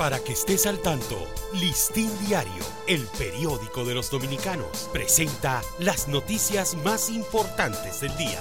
Para que estés al tanto, Listín Diario, el periódico de los dominicanos, presenta las noticias más importantes del día.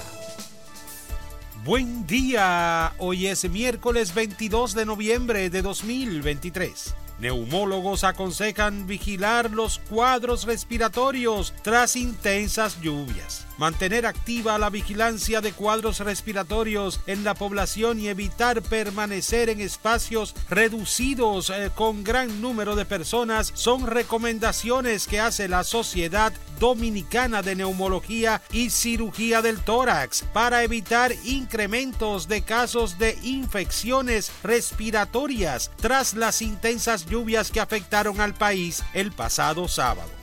Buen día, hoy es miércoles 22 de noviembre de 2023. Neumólogos aconsejan vigilar los cuadros respiratorios tras intensas lluvias mantener activa la vigilancia de cuadros respiratorios en la población y evitar permanecer en espacios reducidos eh, con gran número de personas son recomendaciones que hace la Sociedad Dominicana de Neumología y Cirugía del Tórax para evitar incrementos de casos de infecciones respiratorias tras las intensas lluvias que afectaron al país el pasado sábado.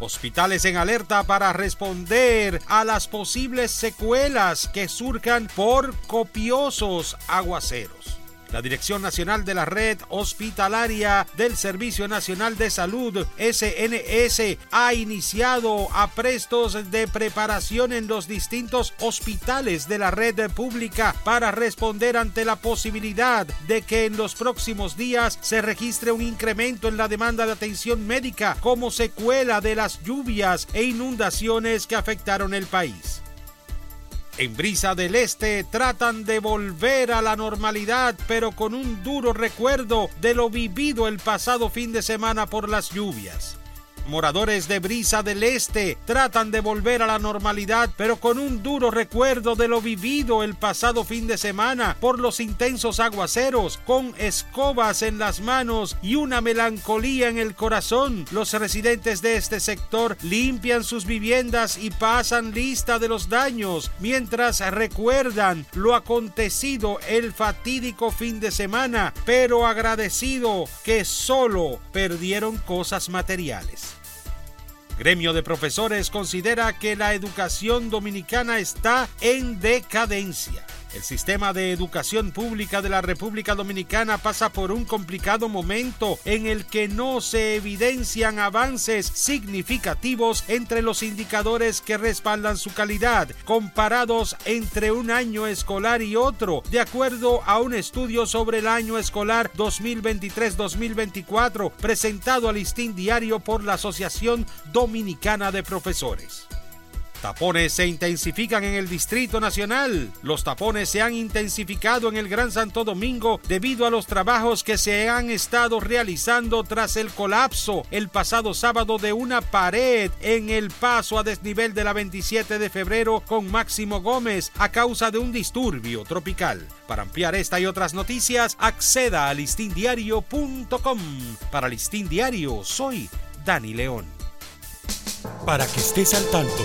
Hospitales en alerta para responder a las posibles secuelas que surjan por copiosos aguaceros. La Dirección Nacional de la Red Hospitalaria del Servicio Nacional de Salud, SNS, ha iniciado aprestos de preparación en los distintos hospitales de la red pública para responder ante la posibilidad de que en los próximos días se registre un incremento en la demanda de atención médica como secuela de las lluvias e inundaciones que afectaron el país. En Brisa del Este tratan de volver a la normalidad, pero con un duro recuerdo de lo vivido el pasado fin de semana por las lluvias. Moradores de Brisa del Este tratan de volver a la normalidad, pero con un duro recuerdo de lo vivido el pasado fin de semana por los intensos aguaceros, con escobas en las manos y una melancolía en el corazón. Los residentes de este sector limpian sus viviendas y pasan lista de los daños mientras recuerdan lo acontecido el fatídico fin de semana, pero agradecido que solo perdieron cosas materiales. Gremio de Profesores considera que la educación dominicana está en decadencia. El sistema de educación pública de la República Dominicana pasa por un complicado momento en el que no se evidencian avances significativos entre los indicadores que respaldan su calidad, comparados entre un año escolar y otro, de acuerdo a un estudio sobre el año escolar 2023-2024 presentado al listín diario por la Asociación Dominicana de Profesores. Tapones se intensifican en el Distrito Nacional. Los tapones se han intensificado en el Gran Santo Domingo debido a los trabajos que se han estado realizando tras el colapso el pasado sábado de una pared en el paso a desnivel de la 27 de febrero con Máximo Gómez a causa de un disturbio tropical. Para ampliar esta y otras noticias, acceda a listindiario.com. Para Listín Diario, soy Dani León. Para que estés al tanto,